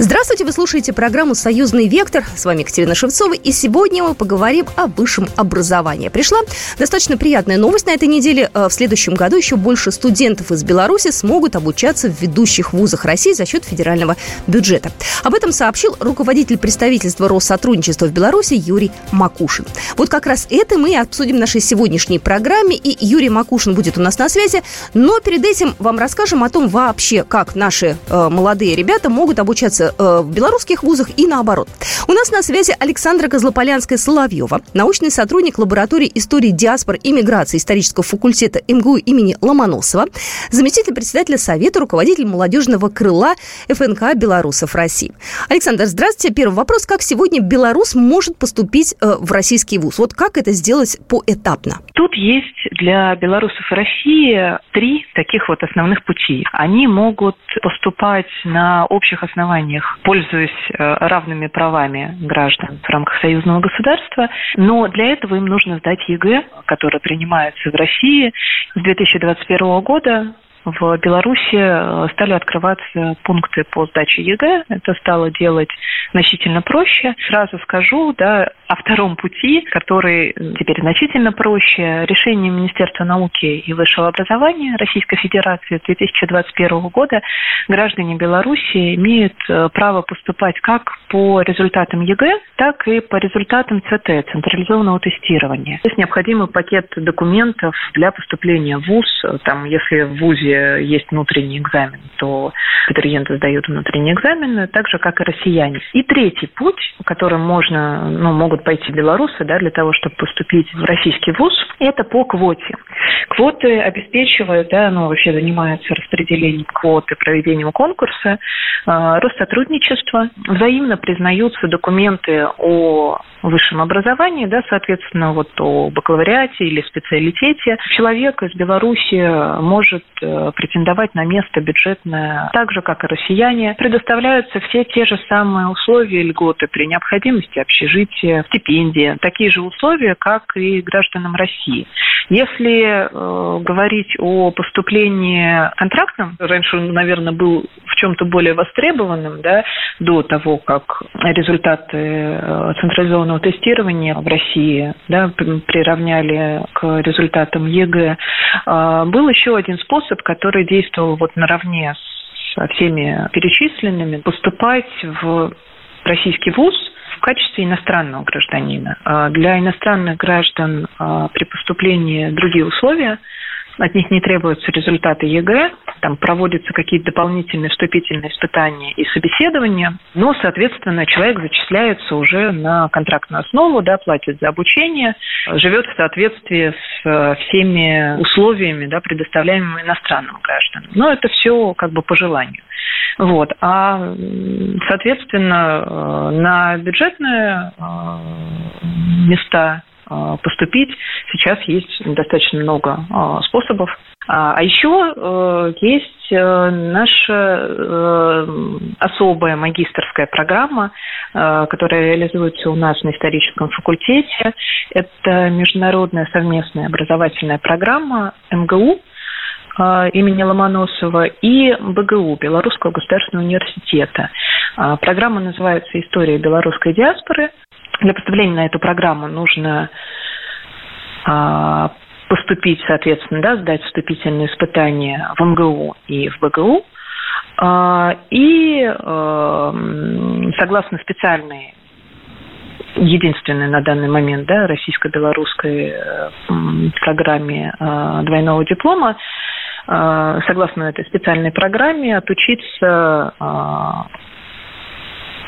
Здравствуйте, вы слушаете программу «Союзный вектор». С вами Екатерина Шевцова. И сегодня мы поговорим о высшем образовании. Пришла достаточно приятная новость на этой неделе. Э, в следующем году еще больше студентов из Беларуси смогут обучаться в ведущих вузах России за счет федерального бюджета. Об этом сообщил руководитель представительства Россотрудничества в Беларуси Юрий Макушин. Вот как раз это мы обсудим в нашей сегодняшней программе. И Юрий Макушин будет у нас на связи. Но перед этим вам расскажем о том вообще, как наши э, молодые ребята могут обучаться Э, в белорусских вузах и наоборот. У нас на связи Александра Козлополянская-Соловьева, научный сотрудник лаборатории истории диаспор и миграции исторического факультета МГУ имени Ломоносова, заместитель председателя Совета, руководитель молодежного крыла ФНК белорусов России. Александр, здравствуйте. Первый вопрос. Как сегодня белорус может поступить э, в российский вуз? Вот как это сделать поэтапно? Тут есть для белорусов России три таких вот основных пути. Они могут поступать на общих основаниях них, пользуясь э, равными правами граждан в рамках союзного государства. Но для этого им нужно сдать ЕГЭ, которое принимается в России с 2021 года в Беларуси э, стали открываться пункты по сдаче ЕГЭ. Это стало делать значительно проще. Сразу скажу да, о втором пути, который теперь значительно проще. Решение Министерства науки и высшего образования Российской Федерации 2021 года граждане Беларуси имеют э, право поступать как по результатам ЕГЭ, так и по результатам ЦТ, централизованного тестирования. Здесь необходимый пакет документов для поступления в ВУЗ. Там, если в ВУЗе есть внутренний экзамен, то абитуриенты сдают внутренние экзамены, так же, как и россияне. И третий путь, которым можно, ну, могут пойти белорусы, да, для того, чтобы поступить в российский вуз, это по квоте. Квоты обеспечивают, да, ну, вообще занимаются распределением квоты, проведением конкурса, э, Россотрудничество, взаимно признаются документы о высшем образовании, да, соответственно, вот о бакалавриате или специалитете. Человек из Беларуси может э, претендовать на место бюджетное так же, как и россияне. Предоставляются все те же самые условия льготы при необходимости общежития, стипендии. Такие же условия, как и гражданам России. Если э, говорить о поступлении контрактном, раньше он, наверное, был в чем-то более востребованным, да, до того, как результаты э, централизованного тестирования в России да, приравняли к результатам ЕГЭ, э, был еще один способ, который действовал вот наравне со всеми перечисленными, поступать в российский вуз – качестве иностранного гражданина. А для иностранных граждан а, при поступлении другие условия. От них не требуются результаты ЕГЭ, там проводятся какие-то дополнительные вступительные испытания и собеседования, но, соответственно, человек зачисляется уже на контрактную основу, да, платит за обучение, живет в соответствии с э, всеми условиями, да, предоставляемыми иностранным гражданам. Но это все как бы по желанию. Вот. А, соответственно, э, на бюджетные э, места поступить сейчас есть достаточно много способов. А, а еще есть наша особая магистрская программа, которая реализуется у нас на историческом факультете. Это международная совместная образовательная программа МГУ, а, имени Ломоносова и БГУ, Белорусского государственного университета. А, программа называется «История белорусской диаспоры». Для поступления на эту программу нужно а, поступить, соответственно, да, сдать вступительные испытания в МГУ и в БГУ. И согласно специальной единственной на данный момент да, российско-белорусской э, программе двойного диплома, согласно этой специальной программе, отучиться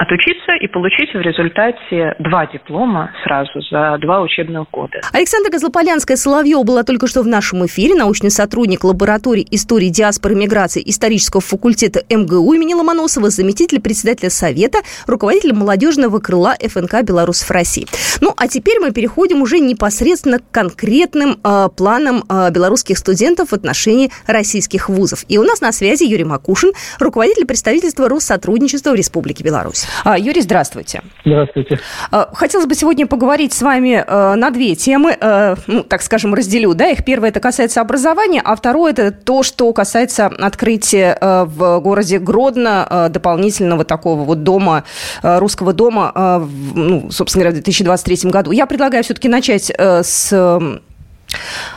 отучиться и получить в результате два диплома сразу за два учебных года. Александра Козлополянская-Соловьева была только что в нашем эфире, научный сотрудник лаборатории истории диаспоры миграции исторического факультета МГУ имени Ломоносова, заместитель председателя Совета, руководитель молодежного крыла ФНК «Белорусов России». Ну, а теперь мы переходим уже непосредственно к конкретным э, планам э, белорусских студентов в отношении российских вузов. И у нас на связи Юрий Макушин, руководитель представительства Россотрудничества в Республике Беларусь. А, Юрий, здравствуйте. Здравствуйте. А, хотелось бы сегодня поговорить с вами э, на две темы, ну, так скажем, разделю. Да? Их первое это касается образования, а второе это то, что касается открытия в городе Гродно дополнительного такого вот дома, русского дома, ну, собственно говоря, в 2023 году. Я предлагаю все-таки начать с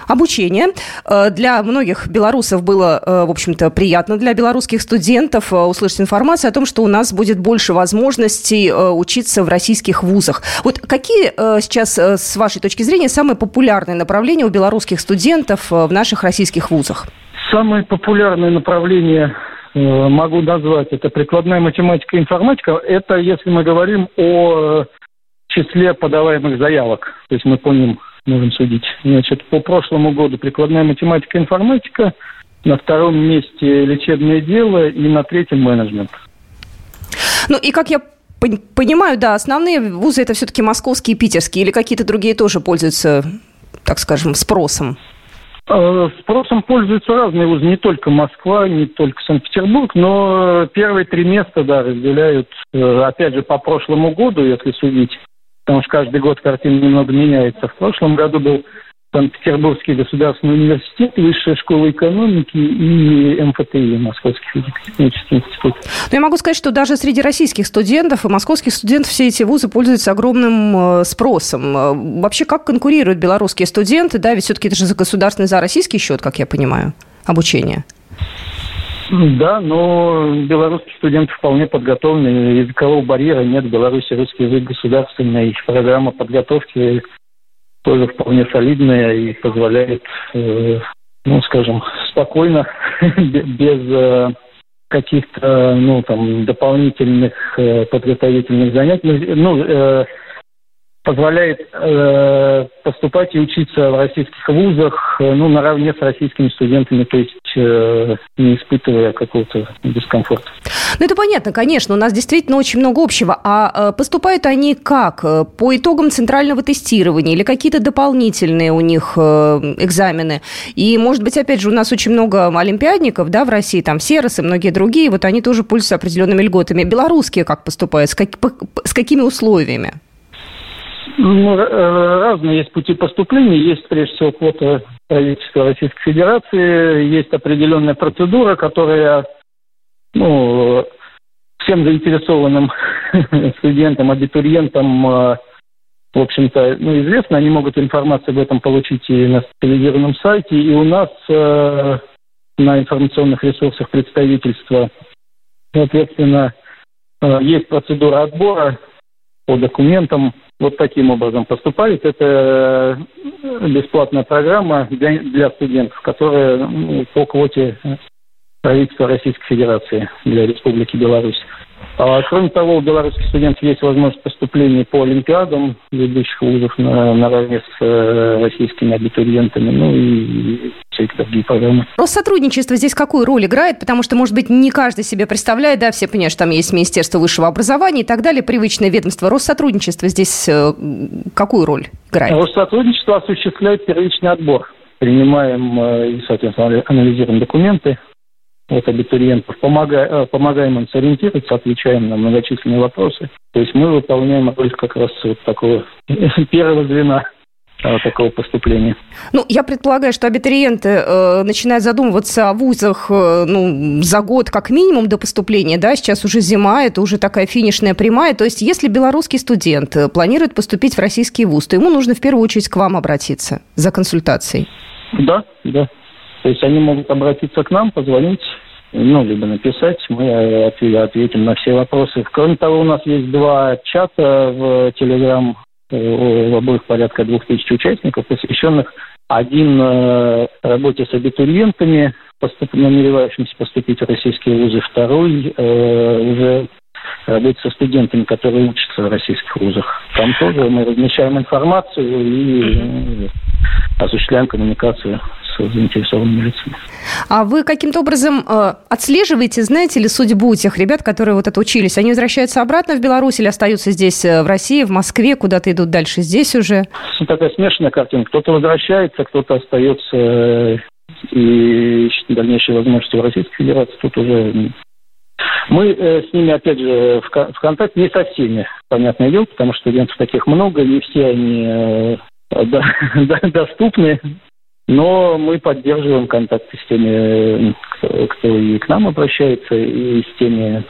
Обучение э, для многих белорусов было, э, в общем-то, приятно для белорусских студентов э, услышать информацию о том, что у нас будет больше возможностей учиться в российских вузах. Вот какие сейчас, с вашей точки зрения, самые популярные направления у белорусских студентов в наших российских вузах? Самые популярные направления могу назвать. Это прикладная математика и информатика. Это если мы говорим о числе подаваемых заявок. То есть мы помним можем судить. Значит, по прошлому году прикладная математика и информатика, на втором месте лечебное дело и на третьем менеджмент. Ну и как я понимаю, да, основные вузы это все-таки московские и питерские или какие-то другие тоже пользуются, так скажем, спросом? Э, спросом пользуются разные вузы, не только Москва, не только Санкт-Петербург, но первые три места, да, разделяют, э, опять же, по прошлому году, если судить, потому что каждый год картина немного меняется. В прошлом году был Санкт-Петербургский государственный университет, Высшая школа экономики и МФТИ, Московский физико-технический институт. Но ну, я могу сказать, что даже среди российских студентов и московских студентов все эти вузы пользуются огромным э, спросом. Э, вообще, как конкурируют белорусские студенты? Да, ведь все-таки это же за государственный, за российский счет, как я понимаю, обучение. Да, но белорусские студенты вполне подготовлены. Языкового барьера нет. В Беларуси русский язык государственный. Программа подготовки тоже вполне солидная и позволяет, э, ну, скажем, спокойно, без э, каких-то, ну, там, дополнительных э, подготовительных занятий. Ну, позволяет э, поступать и учиться в российских вузах, э, ну, наравне с российскими студентами, то есть э, не испытывая какого-то дискомфорта. Ну, это понятно, конечно, у нас действительно очень много общего. А э, поступают они как? Э, по итогам центрального тестирования или какие-то дополнительные у них экзамены? И, может быть, опять же, у нас очень много олимпиадников, да, в России, там, Серос и многие другие, вот они тоже пользуются определенными льготами. Белорусские как поступают? С, как, с какими условиями? Ну, э, разные есть пути поступления. Есть, прежде всего, квота правительства Российской Федерации. Есть определенная процедура, которая ну, всем заинтересованным студентам, абитуриентам, э, в общем-то, ну, известно. Они могут информацию об этом получить и на специализированном сайте. И у нас э, на информационных ресурсах представительства, соответственно, есть процедура отбора по документам, вот таким образом поступает. Это э, бесплатная программа для, для студентов, которая ну, по квоте правительства Российской Федерации для Республики Беларусь. А, кроме того, у белорусских студентов есть возможность поступления по олимпиадам ведущих вузов на, наравне с э, российскими абитуриентами, ну и всякие другие программы. Россотрудничество здесь какую роль играет? Потому что, может быть, не каждый себе представляет, да, все понимают, что там есть Министерство высшего образования и так далее, привычное ведомство. Россотрудничество здесь э, какую роль играет? Россотрудничество осуществляет первичный отбор. Принимаем э, и, соответственно, анализируем документы, от абитуриентов, помогая, э, помогаем им сориентироваться, отвечаем на многочисленные вопросы. То есть мы выполняем роль как раз вот такого первого звена э, такого поступления. Ну, я предполагаю, что абитуриенты э, начинают задумываться о вузах э, ну, за год как минимум до поступления, да, сейчас уже зима, это уже такая финишная прямая, то есть если белорусский студент э, планирует поступить в российский вуз, то ему нужно в первую очередь к вам обратиться за консультацией. Да, да. То есть они могут обратиться к нам, позвонить, ну, либо написать, мы ответим на все вопросы. Кроме того, у нас есть два чата в Телеграм, э, в обоих порядка двух тысяч участников, посвященных один э, работе с абитуриентами, поступ, намеревающимся поступить в российские вузы, второй э, уже работе со студентами, которые учатся в российских вузах. Там тоже мы размещаем информацию и осуществляем коммуникацию с заинтересованными лицами. А вы каким-то образом э, отслеживаете, знаете ли, судьбу тех ребят, которые вот это учились? Они возвращаются обратно в Беларусь или остаются здесь, э, в России, в Москве, куда-то идут дальше здесь уже? Такая смешанная картина. Кто-то возвращается, кто-то остается э, и ищет дальнейшие возможности в Российской Федерации. Тут уже Мы э, с ними, опять же, в, в контакте не со всеми, понятное дело, потому что студентов таких много, не все они э, да, доступны, но мы поддерживаем контакты с теми, кто, кто и к нам обращается, и с теми,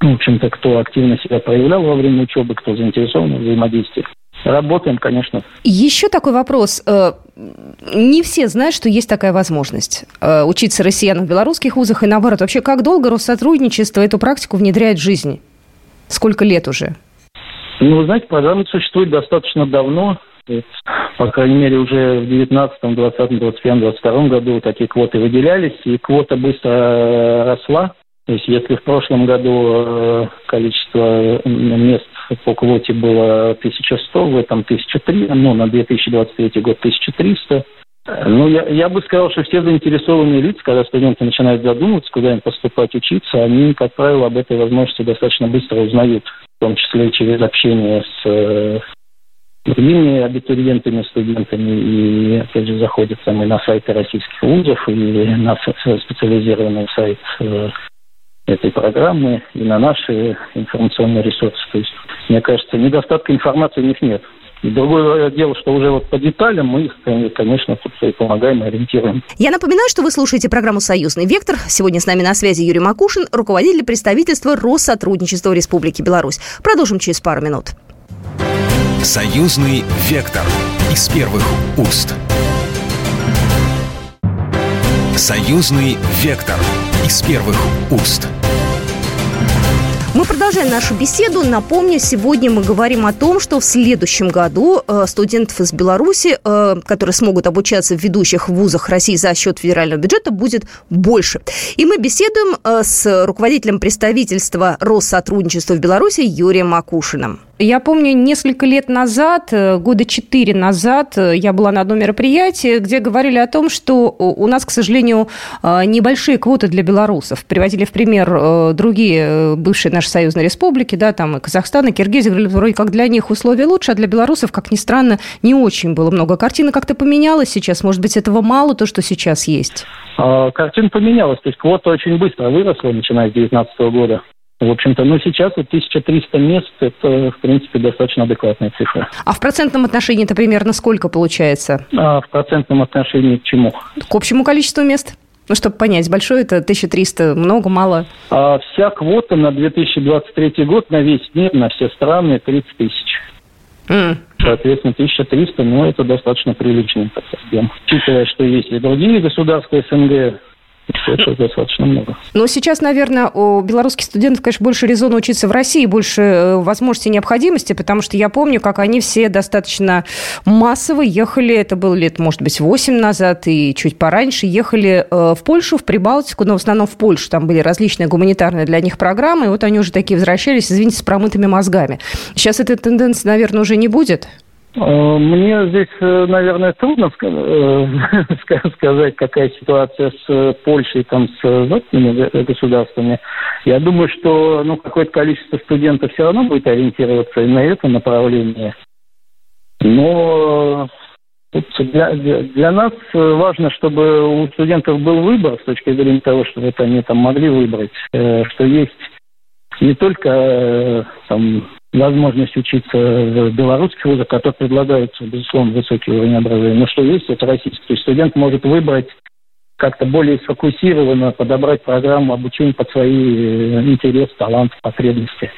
в общем-то, кто активно себя проявлял во время учебы, кто заинтересован в взаимодействии. Работаем, конечно. Еще такой вопрос. Э, не все знают, что есть такая возможность э, учиться россиянам в белорусских вузах и наоборот. Вообще, как долго Россотрудничество эту практику внедряет в жизнь? Сколько лет уже? Ну, вы знаете, программа существует достаточно давно. По крайней мере, уже в 19, 20, 21, 22 году такие квоты выделялись, и квота быстро росла. То есть если в прошлом году э, количество мест по квоте было 1100, в этом 1003, ну, на 2023 год 1300. Ну, я, я бы сказал, что все заинтересованные лица, когда студенты начинают задумываться, куда им поступать учиться, они, как правило, об этой возможности достаточно быстро узнают, в том числе через общение с э, другими абитуриентами, студентами, и, опять же, заходят там и на сайты российских вузов, и на специализированный сайт э, этой программы, и на наши информационные ресурсы. То есть мне кажется, недостатка информации у них нет. Другое дело, что уже вот по деталям мы их, конечно, тут и помогаем, и ориентируем. Я напоминаю, что вы слушаете программу «Союзный вектор». Сегодня с нами на связи Юрий Макушин, руководитель представительства Россотрудничества Республики Беларусь. Продолжим через пару минут. «Союзный вектор» из первых уст. «Союзный вектор» из первых уст. Мы продолжаем нашу беседу. Напомню, сегодня мы говорим о том, что в следующем году э, студентов из Беларуси, э, которые смогут обучаться в ведущих вузах России за счет федерального бюджета, будет больше. И мы беседуем э, с руководителем представительства Россотрудничества в Беларуси Юрием Макушиным. Я помню, несколько лет назад, э, года четыре назад, э, я была на одном мероприятии, где говорили о том, что у нас, к сожалению, э, небольшие квоты для белорусов. Приводили в пример другие бывшие наши союзные республики, да, там и Казахстан, и Киргизия, говорили, вроде как для них условия лучше, а для белорусов, как ни странно, не очень было много. Картина как-то поменялась сейчас, может быть, этого мало, то, что сейчас есть? А, картина поменялась, то есть квота очень быстро выросла, начиная с 2019 года. В общем-то, ну сейчас вот 1300 мест – это, в принципе, достаточно адекватная цифра. А в процентном отношении это примерно сколько получается? А в процентном отношении к чему? К общему количеству мест? Ну, чтобы понять, большое это 1300, много, мало? А вся квота на 2023 год на весь мир, на все страны 30 тысяч. Mm. Соответственно, 1300, ну, это достаточно приличный объем. Учитывая, что есть и другие государства СНГ, это достаточно много. Но сейчас, наверное, у белорусских студентов, конечно, больше резона учиться в России, больше э, возможностей и необходимости, потому что я помню, как они все достаточно массово ехали, это было лет, может быть, 8 назад и чуть пораньше, ехали э, в Польшу, в Прибалтику, но в основном в Польшу. Там были различные гуманитарные для них программы, и вот они уже такие возвращались, извините, с промытыми мозгами. Сейчас этой тенденции, наверное, уже не будет? Э, мне здесь, э, наверное, трудно э, сказать, какая ситуация с Польшей, там, с западными государствами. Я думаю, что ну, какое-то количество студентов все равно будет ориентироваться на это направление. Но для, для нас важно, чтобы у студентов был выбор с точки зрения того, что вот они там могли выбрать, что есть не только там возможность учиться в белорусских вузах, которые предлагаются, безусловно, высокий уровень образования. Но что есть, это российский. То есть студент может выбрать как-то более сфокусированно подобрать программу обучения под свои э, интересы, таланты, потребности.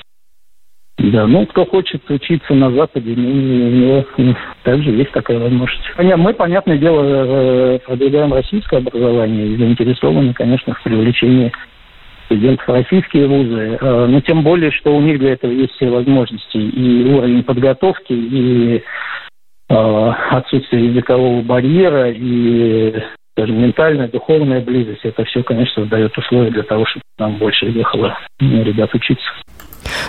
Да, ну, кто хочет учиться на Западе, ну, у него ну, также есть такая возможность. Мы, понятное дело, э, продвигаем российское образование и заинтересованы, конечно, в привлечении студентов российские вузы, э, но тем более, что у них для этого есть все возможности и уровень подготовки, и э, отсутствие языкового барьера, и даже ментальная, духовная близость. Это все, конечно, создает условия для того, чтобы нам больше ехало ребят учиться.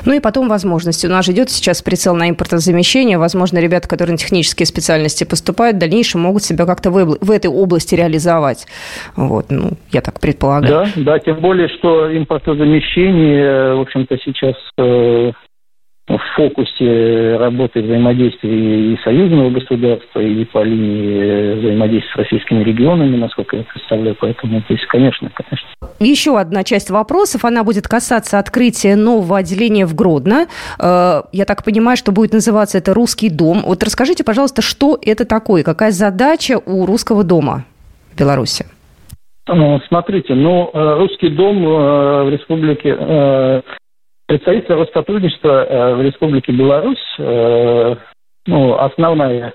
Ну и потом возможности. У нас же идет сейчас прицел на импортозамещение. Возможно, ребята, которые на технические специальности поступают, в дальнейшем могут себя как-то в, в этой области реализовать. Вот, ну, я так предполагаю. Да, да, тем более, что импортозамещение, в общем-то, сейчас э, в фокусе работы взаимодействия и союзного государства, и по линии взаимодействия с российскими регионами, насколько я представляю. Поэтому, то есть, конечно, конечно. Еще одна часть вопросов, она будет касаться открытия нового отделения в Гродно. Э, я так понимаю, что будет называться это «Русский дом». Вот расскажите, пожалуйста, что это такое, какая задача у Русского дома в Беларуси? Ну, смотрите, ну, э, Русский дом э, в республике Представительство Россотрудничества э, в Республике Беларусь, э, ну, основная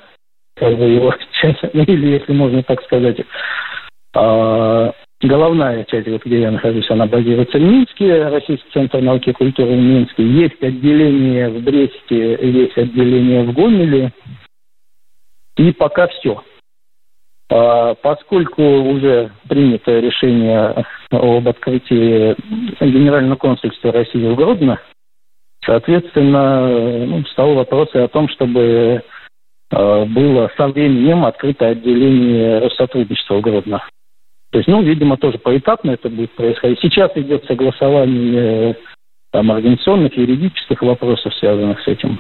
как бы, его часть, ну, или, если можно так сказать, э, головная часть, вот, где я нахожусь, она базируется в Минске, Российский центр науки и культуры в Минске. Есть отделение в Бресте, есть отделение в Гомеле. И пока все. А, поскольку уже принято решение об открытии Генерального консульства России в Гродно, соответственно, ну, стал вопрос о том, чтобы а, было со временем открыто отделение Россотрудничества в Гродно. То есть, ну, видимо, тоже поэтапно это будет происходить. Сейчас идет согласование там, организационных, юридических вопросов, связанных с этим.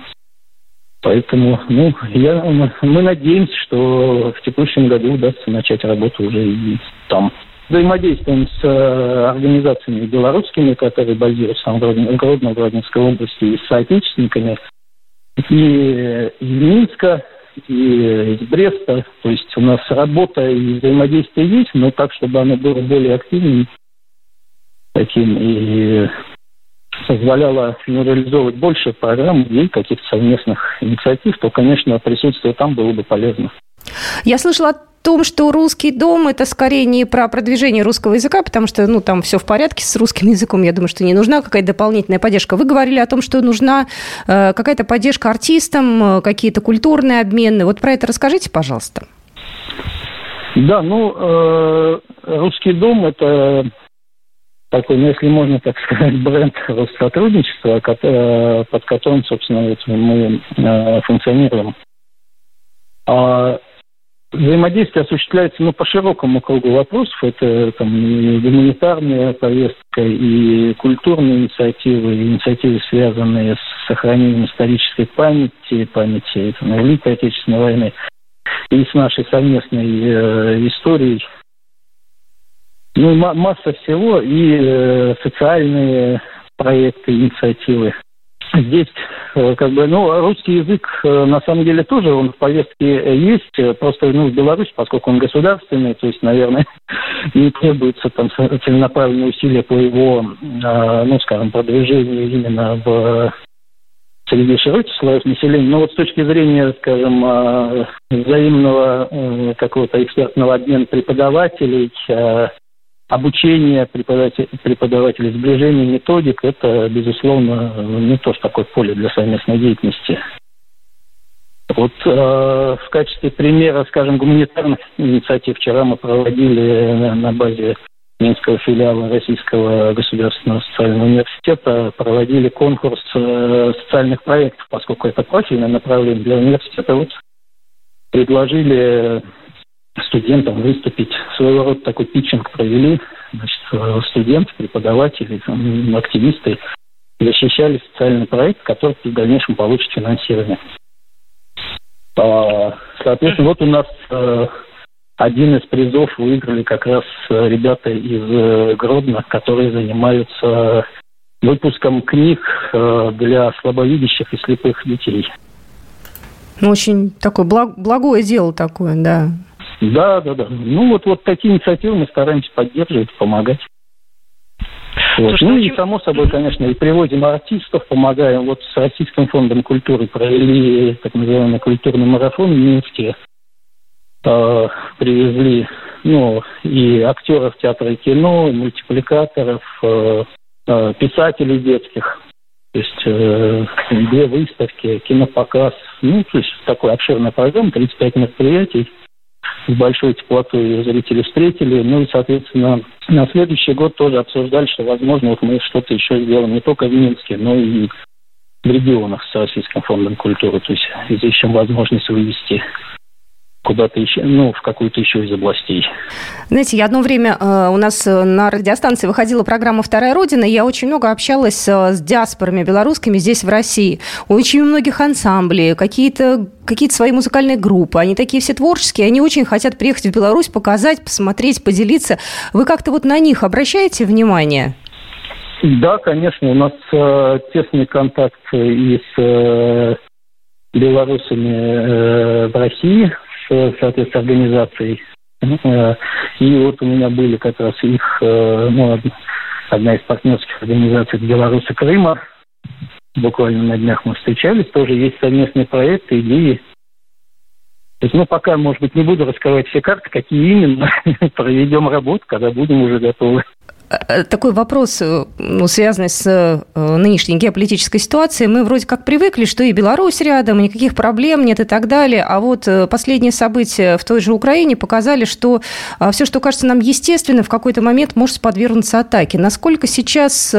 Поэтому ну, я, мы надеемся, что в текущем году удастся начать работу уже и там. Взаимодействуем с э, организациями белорусскими, которые базируются в Гродно, в Гродненской области, и с соотечественниками и из Минска, и из Бреста. То есть у нас работа и взаимодействие есть, но так, чтобы оно было более активным таким и позволяло ну, реализовывать больше программ и каких-то совместных инициатив, то, конечно, присутствие там было бы полезно. Я слышала о том, что русский дом это скорее не про продвижение русского языка, потому что ну, там все в порядке с русским языком. Я думаю, что не нужна какая-то дополнительная поддержка. Вы говорили о том, что нужна э, какая-то поддержка артистам, э, какие-то культурные обмены. Вот про это расскажите, пожалуйста. Да, ну, э, русский дом это такой, ну, если можно так сказать, бренд сотрудничества, под которым, собственно, вот мы э, функционируем. А взаимодействие осуществляется ну, по широкому кругу вопросов. Это там, и гуманитарная повестка, и культурные инициативы, и инициативы, связанные с сохранением исторической памяти, памяти там, Великой Отечественной войны, и с нашей совместной э, историей ну, масса всего и э, социальные проекты, инициативы. Здесь, э, как бы, ну, русский язык, э, на самом деле, тоже он в повестке есть, э, просто, ну, в Беларуси, поскольку он государственный, то есть, наверное, не требуется там целенаправленные усилия по его, э, ну, скажем, продвижению именно в среди широких слоев населения. Но вот с точки зрения, скажем, э, взаимного какого-то экспертного обмена преподавателей, обучение преподавателей, преподавателей, сближение методик – это, безусловно, не то, что такое поле для совместной деятельности. Вот э, в качестве примера, скажем, гуманитарных инициатив вчера мы проводили на, базе Минского филиала Российского государственного социального университета проводили конкурс э, социальных проектов, поскольку это профильное направление для университета. Вот предложили студентам выступить. Своего рода такой питчинг провели. Значит, студенты, преподаватели, там, активисты защищали социальный проект, который в дальнейшем получит финансирование. А, соответственно, вот у нас э, один из призов выиграли как раз ребята из э, Гродно, которые занимаются выпуском книг э, для слабовидящих и слепых детей. Ну, очень такое благ, благое дело такое, да. Да, да, да. Ну, вот, вот такие инициативы мы стараемся поддерживать, помогать. Вот. Слушай, ну, ну и, само собой, конечно, и приводим артистов, помогаем. Вот с Российским фондом культуры провели так называемый культурный марафон в Минске. Э, привезли ну, и актеров театра и кино, и мультипликаторов, э, э, писателей детских. То есть э, две выставки, кинопоказ. Ну, то есть такой обширная программа, 35 мероприятий с большой теплотой зрители встретили. Ну и, соответственно, на следующий год тоже обсуждали, что, возможно, вот мы что-то еще сделаем не только в Минске, но и в регионах с Российским фондом культуры. То есть здесь еще возможность вывести куда-то еще, ну, в какую-то еще из областей. Знаете, я одно время э, у нас э, на радиостанции выходила программа «Вторая Родина», и я очень много общалась э, с диаспорами белорусскими здесь, в России. Очень многих ансамблей, какие-то какие свои музыкальные группы. Они такие все творческие, они очень хотят приехать в Беларусь, показать, посмотреть, поделиться. Вы как-то вот на них обращаете внимание? Да, конечно, у нас э, тесный контакт и с э, белорусами э, в России, с, соответственно, организацией. Э, и вот у меня были как раз их, э, ну, одна из партнерских организаций Беларуси Крыма. Буквально на днях мы встречались, тоже есть совместные проекты, идеи. То есть, ну, пока, может быть, не буду раскрывать все карты, какие именно, проведем работу, когда будем уже готовы. Э, такой вопрос, э, ну, связанный с э, нынешней геополитической ситуацией. Мы вроде как привыкли, что и Беларусь рядом, никаких проблем нет и так далее. А вот последние события в той же Украине показали, что все, что кажется нам естественным, в какой-то момент может подвергнуться атаке. Насколько сейчас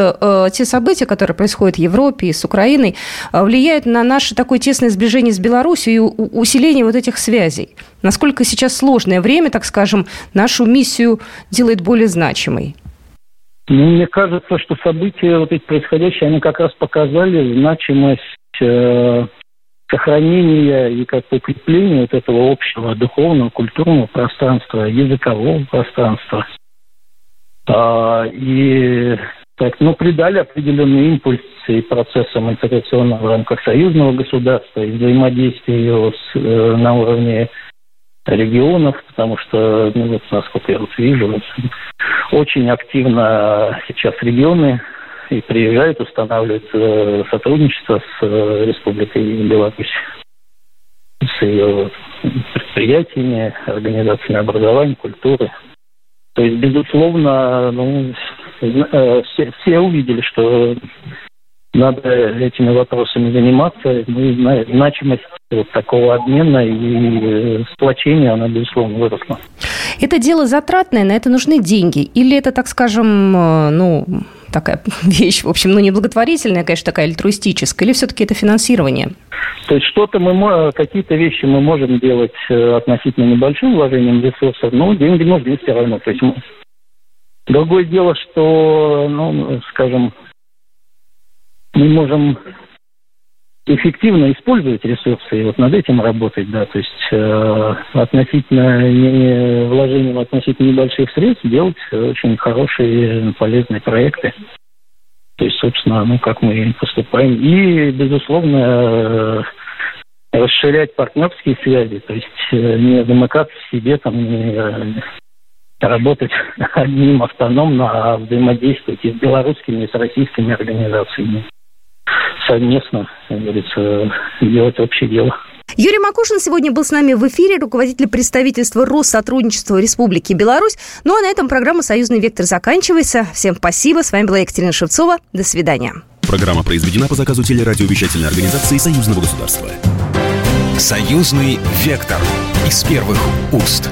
те события, которые происходят в Европе и с Украиной, влияют на наше такое тесное сближение с Беларусью и усиление вот этих связей? Насколько сейчас сложное время, так скажем, нашу миссию делает более значимой? Ну, мне кажется, что события вот эти происходящие, они как раз показали значимость э, сохранения и как укрепления вот этого общего духовного, культурного пространства, языкового пространства. А, и так, ну, придали определенный импульс и процессам интеграционного в рамках союзного государства, и взаимодействия его с, э, на уровне регионов, потому что, ну, вот, насколько я вот вижу, очень активно сейчас регионы и приезжают, устанавливают э, сотрудничество с э, Республикой Беларусь, с ее предприятиями, организациями образования, культуры. То есть, безусловно, ну, э, все, все увидели, что надо этими вопросами заниматься. Ну, значимость вот такого обмена и сплочения, она, безусловно, выросла. Это дело затратное, на это нужны деньги? Или это, так скажем, э, ну, такая вещь, в общем, ну, не благотворительная, конечно, такая альтруистическая, или все-таки это финансирование? То есть что-то мы, какие-то вещи мы можем делать э, относительно небольшим вложением ресурсов, но деньги нужны все равно. То есть Другое дело, что, ну, скажем, мы можем эффективно использовать ресурсы и вот над этим работать, да, то есть э, относительно не, вложением относительно небольших средств делать очень хорошие полезные проекты. То есть, собственно, ну, как мы поступаем. И, безусловно, э, расширять партнерские связи, то есть э, не замыкаться в себе, там, не э, работать одним автономно, а взаимодействовать и с белорусскими, и с российскими организациями совместно, как говорится, делать общее дело. Юрий Макушин сегодня был с нами в эфире, руководитель представительства Россотрудничества Республики Беларусь. Ну а на этом программа «Союзный вектор» заканчивается. Всем спасибо. С вами была Екатерина Шевцова. До свидания. Программа произведена по заказу телерадиовещательной организации Союзного государства. «Союзный вектор» из первых уст.